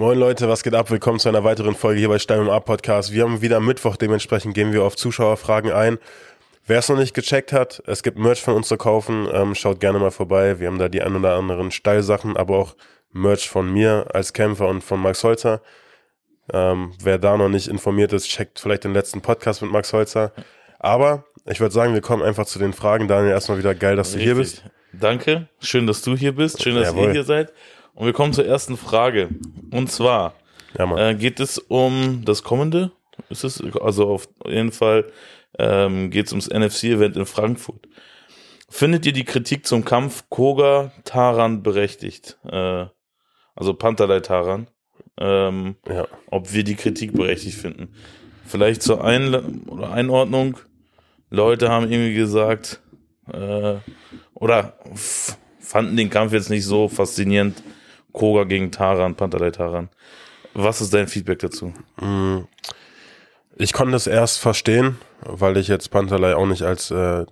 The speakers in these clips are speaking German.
Moin Leute, was geht ab? Willkommen zu einer weiteren Folge hier bei Stein und A Podcast. Wir haben wieder Mittwoch, dementsprechend gehen wir auf Zuschauerfragen ein. Wer es noch nicht gecheckt hat, es gibt Merch von uns zu kaufen, ähm, schaut gerne mal vorbei. Wir haben da die ein oder anderen Steilsachen, aber auch Merch von mir als Kämpfer und von Max Holzer. Ähm, wer da noch nicht informiert ist, checkt vielleicht den letzten Podcast mit Max Holzer. Aber ich würde sagen, wir kommen einfach zu den Fragen. Daniel, erstmal wieder geil, dass du hier bist. Danke, schön, dass du hier bist, schön, dass Jawohl. ihr hier seid. Und wir kommen zur ersten Frage. Und zwar Ja, äh, geht es um das kommende, ist es, also auf jeden Fall ähm, geht es ums NFC-Event in Frankfurt. Findet ihr die Kritik zum Kampf Koga-Taran berechtigt? Äh, also Pantalei-Taran. Ähm, ja. ob wir die Kritik berechtigt finden. Vielleicht zur oder Einordnung. Leute haben irgendwie gesagt, äh, oder fanden den Kampf jetzt nicht so faszinierend. Koga gegen Taran, Pantalei Taran. Was ist dein Feedback dazu? Mm, Ich konnte es erst verstehen, weil ich jetzt Pantalei auch nicht als äh,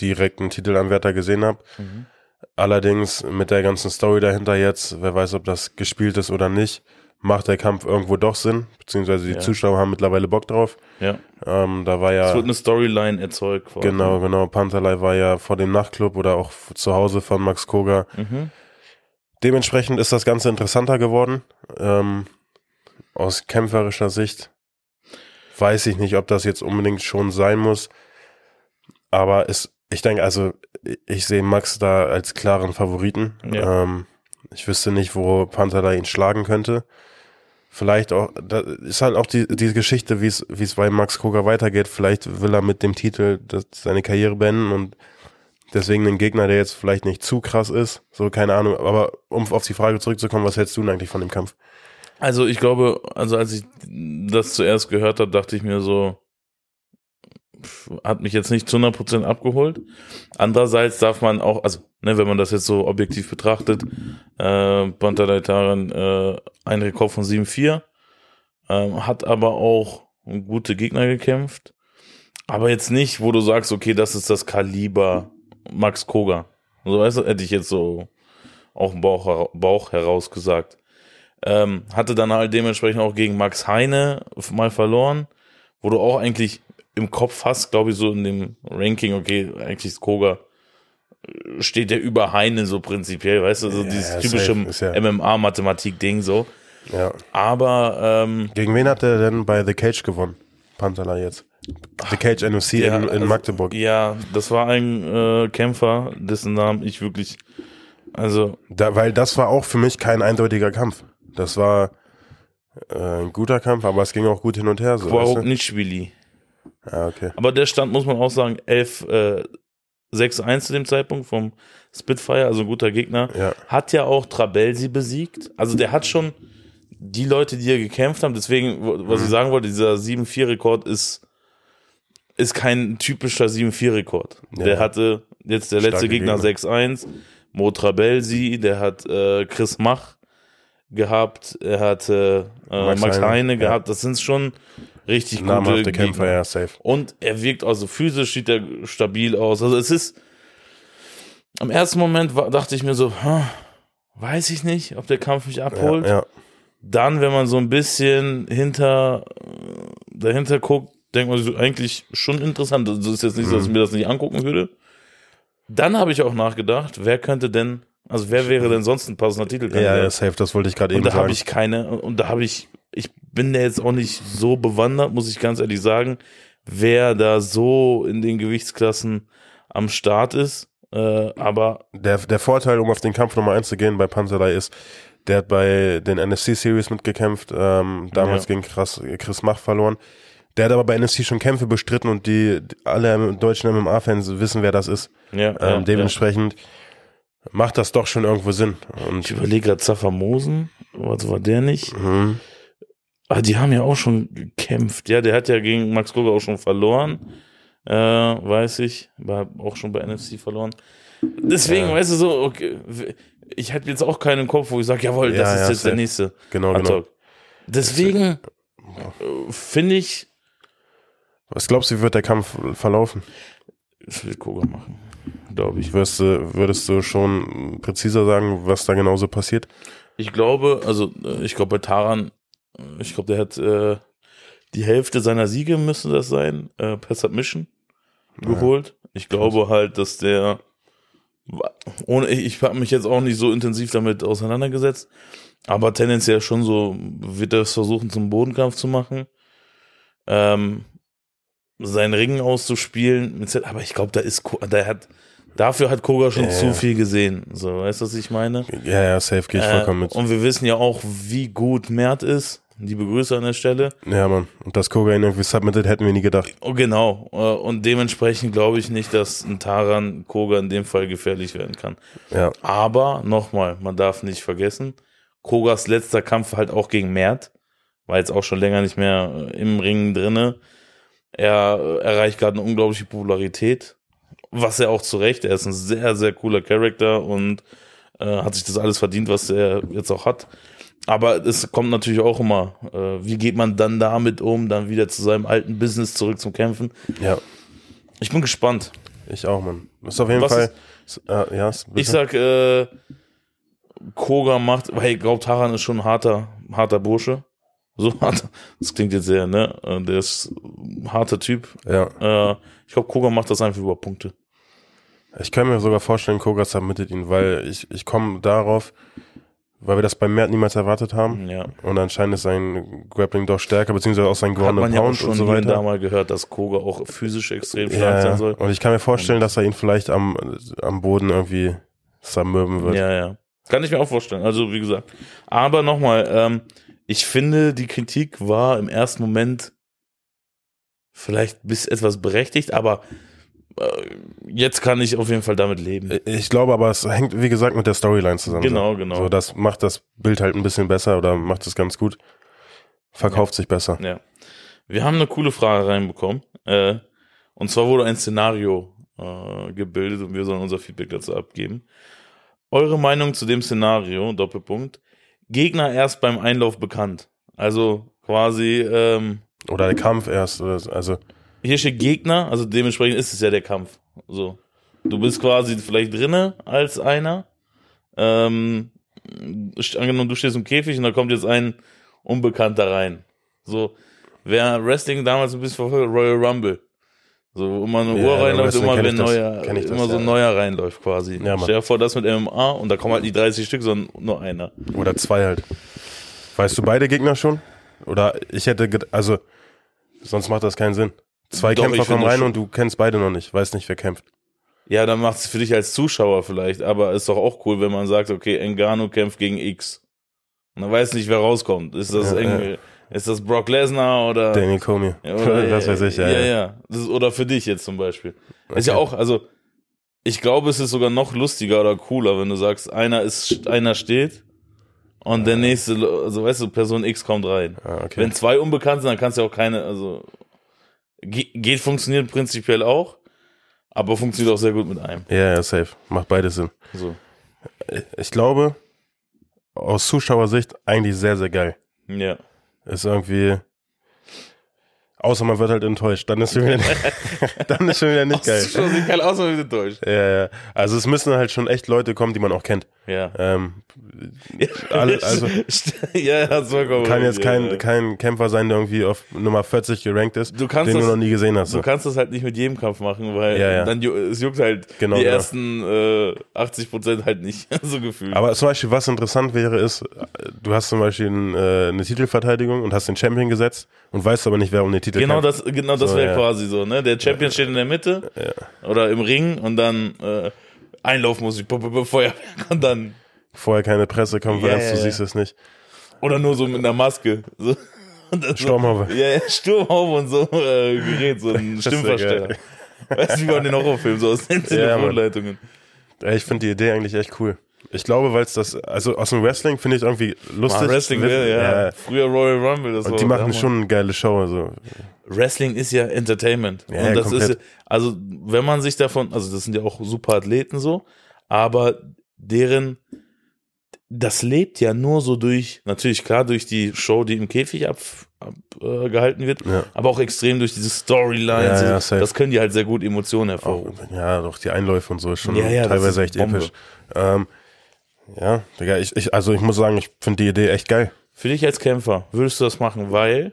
direkten Titelanwärter gesehen habe. Allerdings mit der ganzen Story dahinter jetzt, wer weiß, ob das gespielt ist oder nicht, macht der Kampf irgendwo doch Sinn, beziehungsweise die Ja. Zuschauer haben mittlerweile Bock drauf. Ja. Ähm, da war Es ja wird eine Storyline erzeugt. genau, genau, Pantalei war ja vor dem Nachtclub oder auch zu Hause von Max Koga. Mhm. Dementsprechend ist das Ganze interessanter geworden. Ähm, aus kämpferischer Sicht weiß ich nicht, ob das jetzt unbedingt schon sein muss. Aber es, ich denke, also ich- sehe Max da als klaren Favoriten. Ja. Ähm, ich wüsste nicht, wo Panther ihn schlagen könnte. Vielleicht auch, da ist halt auch die, die Geschichte, wie es, wie es bei Max Koga weitergeht. Vielleicht will er mit dem Titel das, seine Karriere beenden und deswegen einen Gegner, der jetzt vielleicht nicht zu krass ist. So, keine Ahnung. Aber um auf die Frage zurückzukommen, was hältst du denn eigentlich von dem Kampf? Also ich glaube, also als ich das zuerst gehört habe, dachte ich mir so, hat mich jetzt nicht zu 100% abgeholt. Andererseits darf man auch, also ne, wenn man das jetzt so objektiv betrachtet, äh, Pantalei Taran äh, ein Rekord von 7-4, ähm, hat aber auch gute Gegner gekämpft, aber jetzt nicht, wo du sagst, okay, das ist das Kaliber Max Koga. So weißt du, hätte ich jetzt so auch im Bauch, Bauch heraus gesagt. Ähm, hatte dann halt dementsprechend auch gegen Max Heine mal verloren, wo du auch eigentlich im Kopf hast, glaube ich, so in dem Ranking, okay, eigentlich ist Koga äh, steht der über Heine so prinzipiell, weißt du, so Ja, dieses ja, typische ja- MMA-Mathematik-Ding so. Ja. Aber ähm, Gegen wen hat er denn bei The Cage gewonnen? Panther jetzt. The Cage NFC der- in, in also, Magdeburg. Ja, das war ein äh, Kämpfer, dessen Namen ich wirklich, also Da, weil das war auch für mich kein eindeutiger Kampf. Das war äh, ein guter Kampf, aber es ging auch gut hin und her. So, weißt Nitschwili. du? Ja, okay. Aber der stand, muss man auch sagen, 11, äh, 6-1 zu dem Zeitpunkt vom Spitfire, also ein guter Gegner. Ja. Hat ja auch Trabelsi besiegt. Also der hat schon die Leute, die hier gekämpft haben, deswegen, was Mhm. ich sagen wollte, dieser 7-4-Rekord ist, ist kein typischer 7-4-Rekord. Ja. Der hatte jetzt der letzte Starke Gegner Gegner. 6-1, Mo Trabelsi, der hat äh, Chris Mach gehabt, er hatte äh, Max Max, Heine, Heine, ja. gehabt. Das sind schon richtig gute Namhafte Kämpfer, Gegner. ja, safe. Und er wirkt also physisch sieht er stabil aus. Also es ist am ersten Moment war, dachte ich mir so, hm, weiß ich nicht, ob der Kampf mich abholt. Ja, ja. Dann, wenn man so ein bisschen hinter äh, dahinter guckt, sich so, eigentlich schon interessant. Also es ist jetzt nicht so, dass ich mir das nicht angucken würde. Dann habe ich auch nachgedacht, wer könnte denn, also wer wäre denn sonst ein passender Ja, Titelkandidat? ja, safe, das wollte ich gerade Und eben da habe sagen. ich keine, und da habe ich, ich bin da jetzt auch nicht so bewandert, muss ich ganz ehrlich sagen, wer da so in den Gewichtsklassen am Start ist. Äh, aber der, der Vorteil, um auf den Kampf Nummer 1 zu gehen bei Panzerlei ist, der hat bei den NFC Series mitgekämpft, ähm, damals Ja. gegen Chris, Chris Mach verloren. Der hat aber bei NFC schon Kämpfe bestritten und die, alle deutschen MMA-Fans wissen, wer das ist. ja, Ähm, ja, ja. dementsprechend macht das doch schon irgendwo Sinn. Und ich überlege gerade Zaffermosen, was war der nicht? Mhm. Ah, die haben ja auch schon gekämpft. Ja, der hat ja gegen Max Koga auch schon verloren. Äh, weiß ich. War auch schon bei NFC verloren. Deswegen, Ja. weißt du so, okay, ich hätte jetzt auch keinen Kopf, wo ich sage, jawohl, das Ja, ist ja, jetzt der nächste. Genau, genau. Deswegen äh, finde ich, Was glaubst du, wie wird der Kampf verlaufen? ich will Koga machen, glaube ich. Würdest du, würdest du schon präziser sagen, was da genauso passiert? Ich glaube, also äh, ich glaube bei Taran, äh, ich glaube, der hat äh, die Hälfte seiner Siege müssen das sein, äh, per Submission geholt. Ich glaube halt, dass der ohne ich, ich habe mich jetzt auch nicht so intensiv damit auseinandergesetzt, aber tendenziell schon so wird er es versuchen zum Bodenkampf zu machen. Ähm, seinen Ring auszuspielen, aber ich glaube, da ist da hat Dafür hat Koga schon ja, zu ja. viel gesehen. So, weißt du, was ich meine? Ja, ja, safe gehe ich äh, vollkommen mit. Und wir wissen ja auch, wie gut Mert ist. Die Begrüße an der Stelle. Ja, Mann. Und dass Koga ihn irgendwie submitted, hätten wir nie gedacht. Oh, genau. Äh, und dementsprechend glaube ich nicht, dass ein Taran Koga in dem Fall gefährlich werden kann. Ja. Aber nochmal, man darf nicht vergessen, Kogas letzter Kampf halt auch gegen Mert. War jetzt auch schon länger nicht mehr äh, im Ring drinne. Er erreicht gerade eine unglaubliche Popularität was er auch zu Recht, er ist ein sehr, sehr cooler Charakter und äh, hat sich das alles verdient, was er jetzt auch hat. Aber es kommt natürlich auch immer, äh, wie geht man dann damit um, dann wieder zu seinem alten Business zurück zum Kämpfen. Ja. Ich bin gespannt. Ich auch, Mann. Ist auf jeden was Fall. Ist, äh, ja, ich sag, äh, Koga macht, weil ich glaube, Taran ist schon ein harter, harter Bursche. So hart. Das klingt jetzt sehr, ne? Äh, der ist ein harter Typ. Ja. Äh, ich glaube, Koga macht das einfach über Punkte. Ich kann mir sogar vorstellen, Koga submittet ihn, weil ich, ich komme darauf, weil wir das beim Mert niemals erwartet haben. Ja. Und anscheinend ist sein Grappling doch stärker, beziehungsweise auch sein Ground Hat man ja auch schon und so weiter. da mal gehört, dass Koga auch physisch extrem stark ja, sein soll. Und ich kann mir vorstellen, dass er ihn vielleicht am, am Boden irgendwie zermürben wird. Ja, ja. Kann ich mir auch vorstellen. Also, wie gesagt. Aber nochmal, ähm, ich finde, die Kritik war im ersten Moment vielleicht bis etwas berechtigt, aber äh, jetzt kann ich auf jeden Fall damit leben. Ich glaube aber, es hängt, wie gesagt, mit der Storyline zusammen. Genau, genau. So, das macht das Bild halt ein bisschen besser oder macht es ganz gut. Verkauft ja. sich besser. Ja. Wir haben eine coole Frage reinbekommen. Äh, und zwar wurde ein Szenario äh, gebildet und wir sollen unser Feedback dazu abgeben. Eure Meinung zu dem Szenario, Doppelpunkt. Gegner erst beim Einlauf bekannt. Also quasi. Ähm, oder der Kampf erst. Also hier steht Gegner, also dementsprechend ist es ja der Kampf. So. Du bist quasi vielleicht drinne als einer. Ähm, angenommen, du stehst im Käfig und da kommt jetzt ein Unbekannter rein. So, wer Wrestling damals ein bisschen verfolgt, Royal Rumble. So, immer eine ja, Uhr reinläuft, immer wenn neuer, das, immer das, so ein neuer reinläuft quasi. Ja, Stell dir vor, das mit MMA und da kommen halt nicht 30 Stück, sondern nur einer. Oder zwei halt. Weißt du beide Gegner schon? Oder ich hätte, also, sonst macht das keinen Sinn. Zwei Doch, Kämpfer kommen rein und du kennst beide noch nicht, weißt nicht, wer kämpft. Ja, dann macht es für dich als Zuschauer vielleicht, aber ist doch auch cool, wenn man sagt, okay, Engano kämpft gegen X. Und dann weiß nicht, wer rauskommt. Ist das ja, irgendwie, ja. Ist das Brock Lesnar oder Daniel Comey? Ja, oder, das weiß ich, ja. Ja, ja. Ist, oder für dich jetzt zum Beispiel. Okay. Ist ja auch, also ich glaube, es ist sogar noch lustiger oder cooler, wenn du sagst, einer ist, einer steht und der nächste, also weißt du, Person X kommt rein. Ah, okay. Wenn zwei unbekannt sind, dann kannst du auch keine, also Ge geht funktioniert prinzipiell auch, aber funktioniert auch sehr gut mit einem. Ja, ja, safe. Macht beides Sinn. So. Ich glaube, aus Zuschauersicht eigentlich sehr, sehr geil. Ja. Ist irgendwie, Außer man wird halt enttäuscht. Dann ist schon wieder, dann ist schon wieder nicht geil. Schon sieht geil aus, man wird enttäuscht. Ja, ja. Also es müssen halt schon echt Leute kommen, die man auch kennt. Ja. Ähm, alle, also ja, das vollkommen kann jetzt kein, ja. kein Kämpfer sein, der irgendwie auf Nummer 40 gerankt ist, du kannst den das, du noch nie gesehen hast. Du kannst das halt nicht mit jedem Kampf machen, weil ja, ja. dann es juckt halt genau, die genau. ersten äh, 80 Prozent halt nicht so gefühlt. Aber zum Beispiel, was interessant wäre, ist, du hast zum Beispiel ein, äh, eine Titelverteidigung und hast den Champion gesetzt und weißt aber nicht, wer um den Titel genau kämpft. Das, genau genau, das so, wäre ja. quasi so, ne? Der Champion steht in der Mitte ja. oder im Ring und dann äh, Einlaufmusik, Feuerwerk und dann. Vorher keine Pressekonferenz, ja, du siehst es nicht. Oder nur so mit einer Maske. So. Sturmhaube. So, ja, ja, Sturmhaube und so äh, Gerät, so ein Stimmversteller. Weißt du, wie man den Horrorfilm so aus den Telefonleitungen. Ja, ich finde die Idee eigentlich echt cool. Ich glaube, weil es das, also aus dem Wrestling finde ich irgendwie lustig. Mal Wrestling, will, ja. ja. Früher Royal Rumble, das Und war die machen schon eine geile Show. Also. Wrestling ist ja Entertainment. Ja, und das komplett. ist, also wenn man sich davon, also das sind ja auch super Athleten so, aber deren, das lebt ja nur so durch, natürlich klar durch die Show, die im Käfig abgehalten ab, äh, wird, ja. aber auch extrem durch diese Storylines. Ja, ja, das können die halt sehr gut Emotionen hervorrufen. Auch, ja, doch die Einläufe und so ist schon teilweise echt Bombe. episch. Ähm, Ja, Digga, ich, ich, also ich muss sagen, ich finde die Idee echt geil. Für dich als Kämpfer würdest du das machen, weil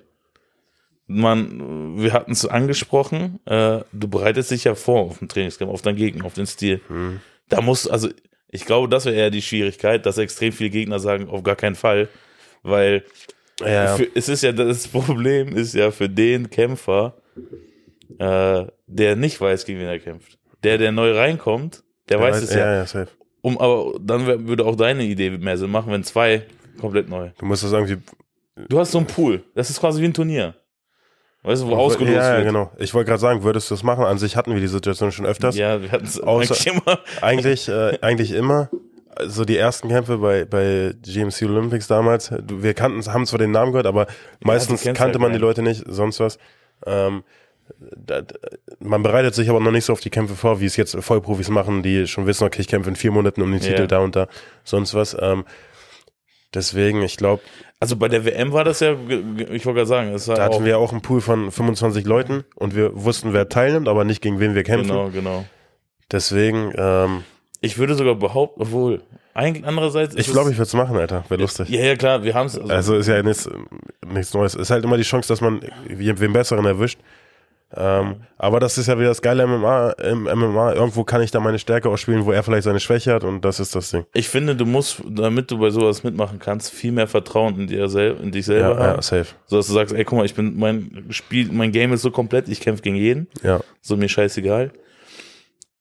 man, wir hatten es angesprochen, äh, du bereitest dich ja vor auf den Trainingscamp, auf deinen Gegner, auf den Stil. Hm. Da muss, also ich glaube, das wäre eher die Schwierigkeit, dass extrem viele Gegner sagen, auf gar keinen Fall, weil Ja, für, es ist ja das Problem ist ja für den Kämpfer, äh, der nicht weiß, gegen wen er kämpft. Der, der neu reinkommt, der weiß es ja. Ja, ja, safe. Um, aber dann wär, würde auch deine Idee mehr Sinn machen, wenn zwei komplett neu. Du musst das irgendwie Du hast so einen Pool. Das ist quasi wie ein Turnier. Weißt du, wo ausgelost Ja, ja, wird. genau. Ich wollte gerade sagen, würdest du das machen? An sich hatten wir die Situation schon öfters. Ja, wir hatten es eigentlich immer. Eigentlich, äh, eigentlich immer. So die ersten Kämpfe bei, bei GMC Olympics damals, wir kannten, haben zwar den Namen gehört, aber meistens kennst kannte halt man die. Leute nicht, sonst was. Ähm, man bereitet sich aber noch nicht so auf die Kämpfe vor, wie es jetzt Vollprofis machen, die schon wissen, okay, ich kämpfe in vier Monaten um den Titel Ja. da und da, sonst was. Ähm, deswegen, ich glaube, Also bei der WM war das ja, ich wollte gerade sagen, es war da auch, hatten wir auch einen Pool von 25 Leuten und wir wussten, wer teilnimmt, aber nicht gegen wen wir kämpfen. genau, genau. Deswegen, ähm, Ich würde sogar behaupten, obwohl, eigentlich andererseits. ich ist glaube, es- ich würde es machen, Alter. Wäre lustig. Ja, ja, klar, wir haben es. Also, Also ist ja nichts, nichts Neues. Ist halt immer die Chance, dass man wen Besseren erwischt. Ähm, aber das ist ja wieder das geile MMA. Im MMA, irgendwo kann ich da meine Stärke ausspielen, wo er vielleicht seine Schwäche hat und das ist das Ding. ich finde, du musst, damit du bei sowas mitmachen kannst, viel mehr Vertrauen in dir sel in dich selber Ja, haben. ja, safe. So dass du sagst, ey, guck mal, ich bin, mein Spiel, mein Game ist so komplett, ich kämpfe gegen jeden. Ja. So mir scheißegal.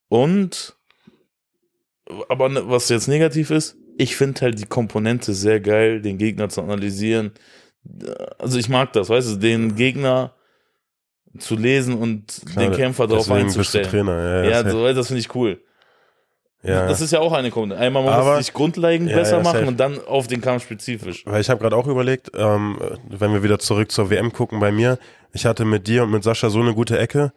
Und, aber ne- was jetzt negativ ist, ich finde halt die Komponente sehr geil, den Gegner zu analysieren. Also ich mag das, weißt du, den Gegner zu lesen und den Kämpfer darauf einzustellen. Trainer. Ja, ja, safe. so, das finde ich cool. ja. Das ist ja auch eine Komponente. Einmal man muss sich grundlegend Ja, besser ja, machen und dann auf den Kampf spezifisch. Weil ich habe gerade auch überlegt, ähm, wenn wir wieder zurück zur WM gucken bei mir, ich hatte mit dir und mit Sascha so eine gute Ecke.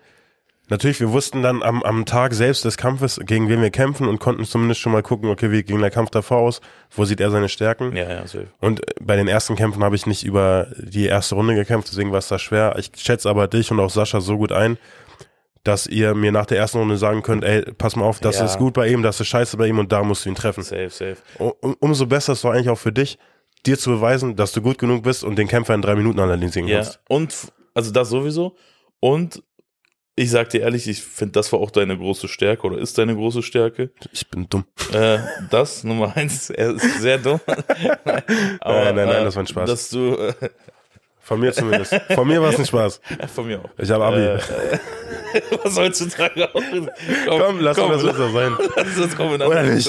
Natürlich, wir wussten dann am, am Tag selbst des Kampfes, gegen wen wir kämpfen und konnten zumindest schon mal gucken, okay, wie ging der Kampf davor aus, wo sieht er seine Stärken. Ja, ja, safe. Und bei den ersten Kämpfen habe ich nicht über die erste Runde gekämpft, deswegen war es da schwer. Ich schätze aber dich und auch Sascha so gut ein, dass ihr mir nach der ersten Runde sagen könnt, ey, pass mal auf, das Ja. ist gut bei ihm, das ist scheiße bei ihm und da musst du ihn treffen. Safe, safe. Um, umso besser ist es doch eigentlich auch für dich, dir zu beweisen, dass du gut genug bist und den Kämpfer in drei Minuten analysieren Ja, kannst. und also das sowieso. Und ich sag dir ehrlich, ich finde, das war auch deine große Stärke oder ist deine große Stärke. Ich bin dumm. Äh, das, Nummer eins, er ist sehr dumm. Aber, Nein, nein, nein, das war ein Spaß. Dass du, äh, Von mir zumindest. Von mir war es ein Spaß. von mir auch. Ich habe Abi. Äh, was heutzutage auch ist. komm, lass komm, uns das so sein. Lass uns kommen Oder nicht.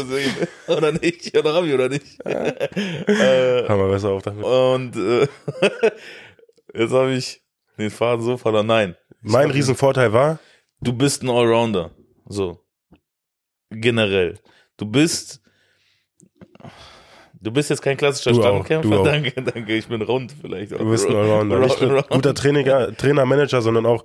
Oder nicht. Oder Abi oder nicht. äh, Haben wir besser auf damit. und äh, jetzt habe ich den Faden so verloren. Nein. Mein Riesenvorteil war, du bist ein Allrounder. So. Generell. Du bist. Du bist jetzt kein klassischer Du Stammkämpfer. auch. Danke, danke. Ich bin rund vielleicht. du bist ein Allrounder. Nicht nur guter Trainer, Trainer, Manager, sondern auch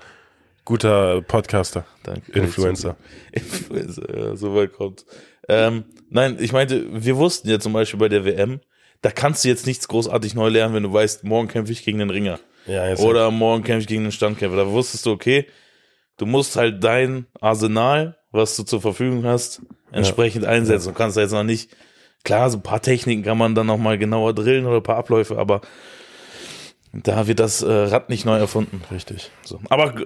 guter Podcaster, Danke. Influencer. Influencer, ja, so weit kommt. Ähm, nein, ich meinte, wir wussten ja zum Beispiel bei der WM, da kannst du jetzt nichts großartig neu lernen, wenn du weißt, morgen kämpfe ich gegen den Ringer. Ja, Oder morgen kämpfe ich gegen den Standkämpfer. Da wusstest du, okay, du musst halt dein Arsenal, was du zur Verfügung hast, entsprechend einsetzen. Du kannst da jetzt noch nicht, klar, so ein paar Techniken kann man dann noch mal genauer drillen oder ein paar Abläufe, aber da wird das äh, Rad nicht neu erfunden. richtig. So. Aber äh,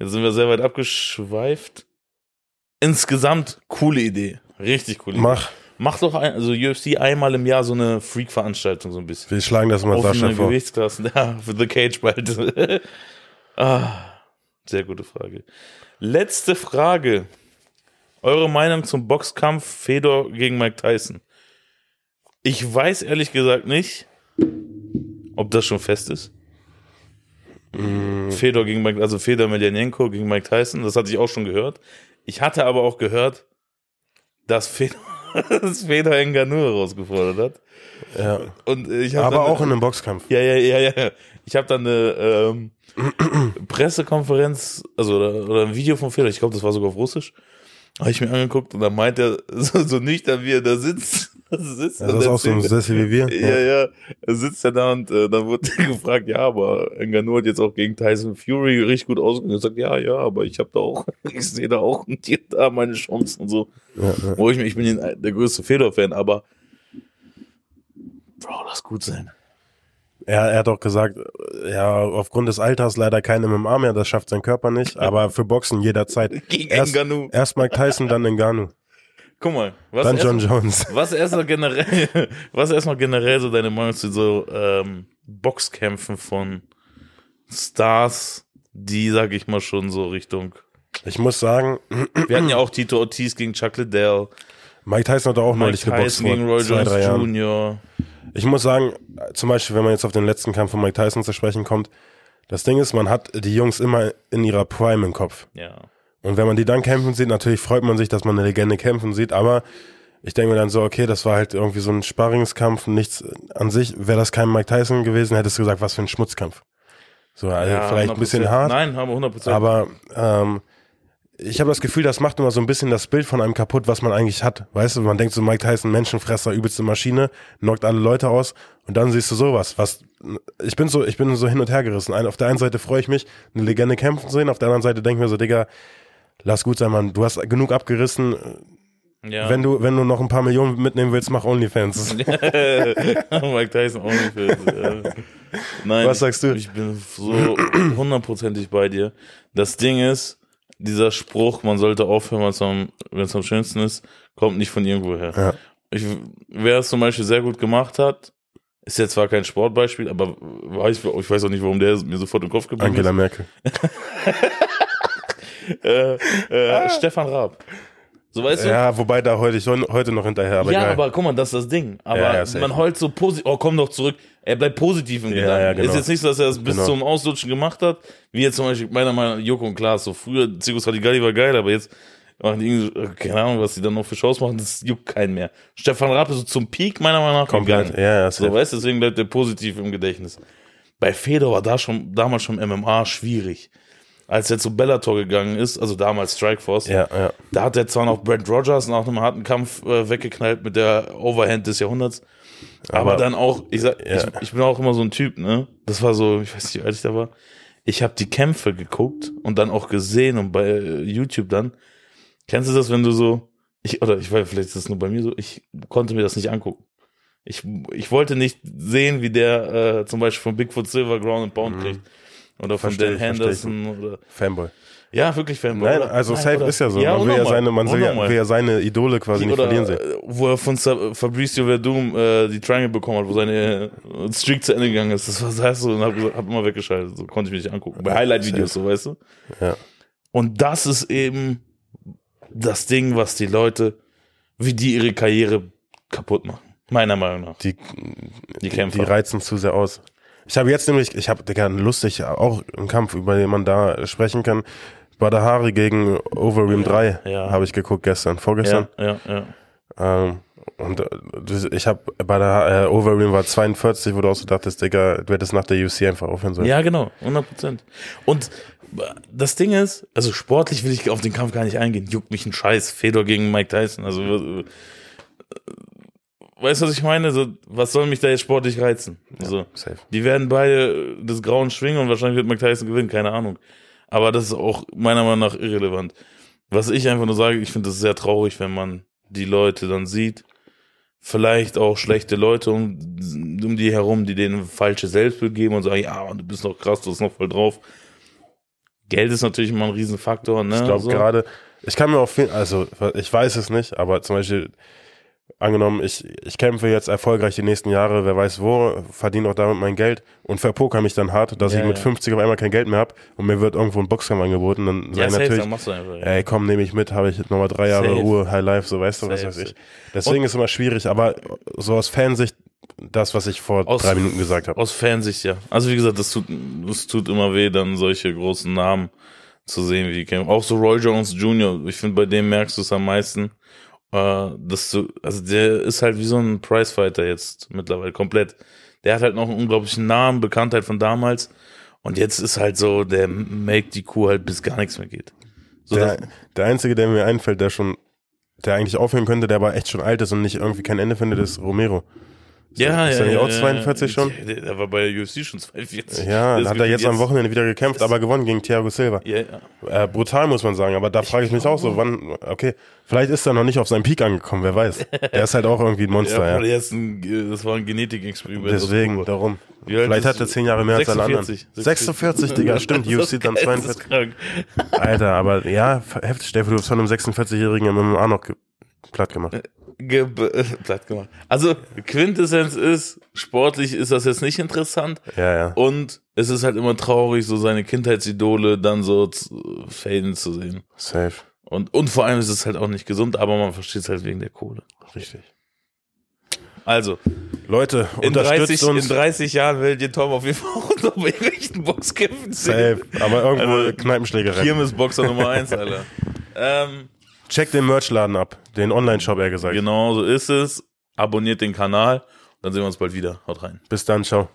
jetzt sind wir sehr weit abgeschweift. Insgesamt coole Idee. Richtig coole Idee. Mach. Mach doch ein, also UFC einmal im Jahr so eine Freak-Veranstaltung so ein bisschen. Wir schlagen das mal Sascha Offene vor. Gewichtsklassen. Ja, für The Cage bald. ah, sehr gute Frage. Letzte Frage. Eure Meinung zum Boxkampf Fedor gegen Mike Tyson? Ich weiß ehrlich gesagt nicht, ob das schon fest ist. Mm, Fedor gegen Mike, also Fedor Medjanenko gegen Mike Tyson, das hatte ich auch schon gehört. Ich hatte aber auch gehört, dass Fedor, dass Fedor Ngannou herausgefordert hat. ja. Und äh, ich Aber dann- auch in einem Boxkampf. ja, ja, ja, ja. Ich habe dann eine ähm, Pressekonferenz, also oder, oder ein Video von Fedor, ich glaube, das war sogar auf Russisch, habe ich mir angeguckt und dann meint er so, so nüchtern, wie er da sitzt. sitzt Ja, das ist auch so ein Sessel wie wir. ja, ja, er sitzt ja da und äh, dann wurde gefragt, ja, aber Ngannou hat jetzt auch gegen Tyson Fury richtig gut ausgegangen. Er sagt, ja, ja, aber ich habe da auch, ich sehe da auch und hier da meine Chancen und so. Ja, ja. Wo ich, mich- ich bin der größte Fedor-Fan, aber Bro, lass gut sein. Er, er hat auch gesagt, ja, aufgrund des Alters leider kein MMA mehr, das schafft sein Körper nicht, aber für Boxen jederzeit. Gegen Erst, Ngannou. erst Mike Tyson, dann Ngannou, Guck mal, was dann erst- John Jones. Was erstmal generell, was erstmal generell so deine Meinung zu so ähm, Boxkämpfen von Stars, die, sag ich mal, schon so Richtung. Ich muss sagen, Wir hatten ja auch Tito Ortiz gegen Chuck Liddell, Mike Tyson hat auch Mike neulich geboxt Tyson gegen vor Roy zwei, Jones. Jr. Ich muss sagen, zum Beispiel, wenn man jetzt auf den letzten Kampf von Mike Tyson zu sprechen kommt, das Ding ist, man hat die Jungs immer in ihrer Prime im Kopf. Ja. Und wenn man die dann kämpfen sieht, natürlich freut man sich, dass man eine Legende kämpfen sieht, aber ich denke mir dann so, okay, das war halt irgendwie so ein Sparringskampf, nichts an sich. Wäre das kein Mike Tyson gewesen, hättest du gesagt, was für ein Schmutzkampf. So, also ja, vielleicht ein bisschen 100%. hart, Nein, aber 100 Prozent. aber ähm, ich habe das Gefühl, das macht immer so ein bisschen das Bild von einem kaputt, was man eigentlich hat. Weißt du, man denkt so, Mike Tyson, Menschenfresser, übelste Maschine, knockt alle Leute aus und dann siehst du sowas. Was ich bin so, ich bin so hin und her gerissen. Auf der einen Seite freue ich mich, eine Legende kämpfen zu sehen, auf der anderen Seite denke ich mir so, Digga, lass gut sein, Mann. Du hast genug abgerissen. ja. Wenn du, wenn du noch ein paar Millionen mitnehmen willst, mach OnlyFans. Mike Tyson ja. Nein, Was sagst du? Ich bin so hundertprozentig bei dir. Das Ding ist, dieser Spruch, man sollte aufhören, wenn es am schönsten ist, kommt nicht von irgendwo her. Ja. Ich, wer es zum Beispiel sehr gut gemacht hat, ist jetzt zwar kein Sportbeispiel, aber weiß, ich weiß auch nicht, warum der mir sofort im Kopf geblieben Angela Merkel. Äh, äh, Stefan Raab. So weißt du? Ja, wobei da heute ich heute noch hinterher, aber ja, geil. aber guck mal, das ist das Ding. Aber Ja, ja, man heult so positiv, oh, komm doch zurück. Er bleibt positiv im Ja, Gedanken. genau. Ist jetzt nicht so, dass er das bis Genau. zum Auslutschen gemacht hat, wie jetzt zum Beispiel meiner Meinung nach Joko und Klaas. So früher, Zirkus Radigali war geil, aber jetzt machen die irgendwie, so, keine Ahnung, was die dann noch für Shows machen, das juckt keinen mehr. Stefan Raab ist so zum Peak meiner Meinung nach Komplett. gegangen. Ja, ja, So, safe. weißt du, deswegen bleibt er positiv im Gedächtnis. Bei Fedor war da schon, damals schon MMA schwierig. Als er zu Bellator gegangen ist, also damals Strikeforce, ja, ja. da hat er zwar noch Brent Rogers nach einem harten Kampf äh, weggeknallt mit der Overhand des Jahrhunderts, aber, Aber- dann auch, ich, sag, Ja. ich, ich bin auch immer so ein Typ, ne? Das war so, ich weiß nicht, wie alt ich da war. Ich habe die Kämpfe geguckt und dann auch gesehen und bei äh, YouTube dann. Kennst du das, wenn du so, ich, oder ich weiß, vielleicht ist das nur bei mir so, ich konnte mir das nicht angucken. Ich, ich wollte nicht sehen, wie der äh, zum Beispiel von Bigfoot Silver Ground and Pound kriegt. Oder von. Versteh Dan. Henderson oder Fanboy. ja, wirklich Fanboy. Nein, also Nein, safe oder- ist ja so. Ja, man will ja seine, man will ja, will ja seine Idole quasi nicht Oder, verlieren sehen. äh, wo er von Fabrizio Verdum äh, die Triangle bekommen hat, wo seine äh, Streak zu Ende gegangen ist. Das war das so und hab, hab immer weggeschaltet. So konnte ich mich nicht angucken. Bei Highlight-Videos, so weißt du. Ja. Und das ist eben das Ding, was die Leute, wie die ihre Karriere kaputt machen. Meiner Meinung nach. Die, Die Kämpfer. die reizen zu sehr aus. Ich habe jetzt nämlich, ich habe, Digga, lustig, auch einen Kampf, über den man da sprechen kann. Badahari gegen Overeem 3 ja. habe ich geguckt gestern, vorgestern. ja, ja, ja. Ähm, und äh, ich habe bei der äh, Overeem war 42, wo du auch so dachtest, Digga, du hättest nach der UFC einfach aufhören sollen. Ja, genau, 100 Prozent. Und das Ding ist, also sportlich will ich auf den Kampf gar nicht eingehen. Juckt mich ein Scheiß. Fedor gegen Mike Tyson. Also, äh, weißt du, was ich meine? So, was soll mich da jetzt sportlich reizen? Also, Safe. die werden beide das Grauen schwingen und wahrscheinlich wird Mike Tyson gewinnen, keine Ahnung. Aber das ist auch meiner Meinung nach irrelevant. Was ich einfach nur sage, ich finde es sehr traurig, wenn man die Leute dann sieht, vielleicht auch schlechte Leute um, um die herum, die denen falsche Selbstbild geben und sagen, ja, du bist noch krass, du bist noch voll drauf. Geld ist natürlich immer ein Riesenfaktor, ne? Ich glaube so. gerade, ich kann mir auch viel, also ich weiß es nicht, aber zum Beispiel, angenommen, ich, ich kämpfe jetzt erfolgreich die nächsten Jahre, wer weiß wo, verdiene auch damit mein Geld und verpoker mich dann hart, dass Ja, ich mit ja. 50 auf einmal kein Geld mehr habe und mir wird irgendwo ein Boxkampf angeboten, dann ja, ich safe, natürlich, dann machst du einfach. Ja. ey komm, nehme ich mit, habe ich nochmal drei Jahre Safe. Ruhe, High Life, so weißt du, was Safe, weiß ich. Deswegen ist immer schwierig, aber so aus Fansicht, das, was ich vor Aus- drei Minuten gesagt habe. Aus Fansicht, ja. Also wie gesagt, das tut, das tut immer weh, dann solche großen Namen zu sehen, wie die kämpfen. Auch so Roy Jones Jr., ich finde, bei dem merkst du es am meisten. Äh, dass du, also der ist halt wie so ein Prizefighter jetzt mittlerweile komplett. Der hat halt noch einen unglaublichen Namen, Bekanntheit von damals. Und jetzt ist halt so, der make die Kuh halt bis gar nichts mehr geht. So, Der, der einzige, der mir einfällt, der schon, der eigentlich aufhören könnte, der aber echt schon alt ist und nicht irgendwie kein Ende findet, ist Romero. Ja, ist ja, er nicht ja, auch ja, 42 ja. schon? Der war bei der UFC schon 42. Ja, Das hat er jetzt am Wochenende wieder gekämpft, aber gewonnen gegen Thiago Silva. Ja, ja. Äh, brutal muss man sagen, aber da frage ich mich auch so, wann, okay, vielleicht ist er noch nicht auf seinem Peak angekommen, wer weiß. Der ist halt auch irgendwie ein Monster, ja, ja. ein, äh, das war ein Genetikexperiment. Deswegen, darum. Vielleicht hat er zehn Jahre mehr als alle anderen. 46. 46, Digga, stimmt, UFC dann geil, das 42. ist krank. Alter, aber ja, heftig, Steffi, du hast von einem 46-Jährigen im MMA noch platt gemacht. Ge platt gemacht. Also, Quintessenz ist, sportlich ist das jetzt nicht interessant. Ja, ja. Und es ist halt immer traurig, so seine Kindheitsidole dann so zu, faden zu sehen. Safe. Und, und vor allem ist es halt auch nicht gesund, aber man versteht es halt wegen der Kohle. Richtig. Also, Leute, in unterstützt 30, uns. in 30 Jahren werdet ihr Tom auf jeden Fall auch noch bei irgendwelchen Boxkämpfen Safe. sehen. Aber irgendwo Also, Kneipenschlägerei. Kirmesboxer Nummer 1, Alter. ähm, Check den Merchladen ab. Den Online-Shop, eher gesagt. genau so ist es. Abonniert den Kanal. Dann sehen wir uns bald wieder. Haut rein. Bis dann, ciao.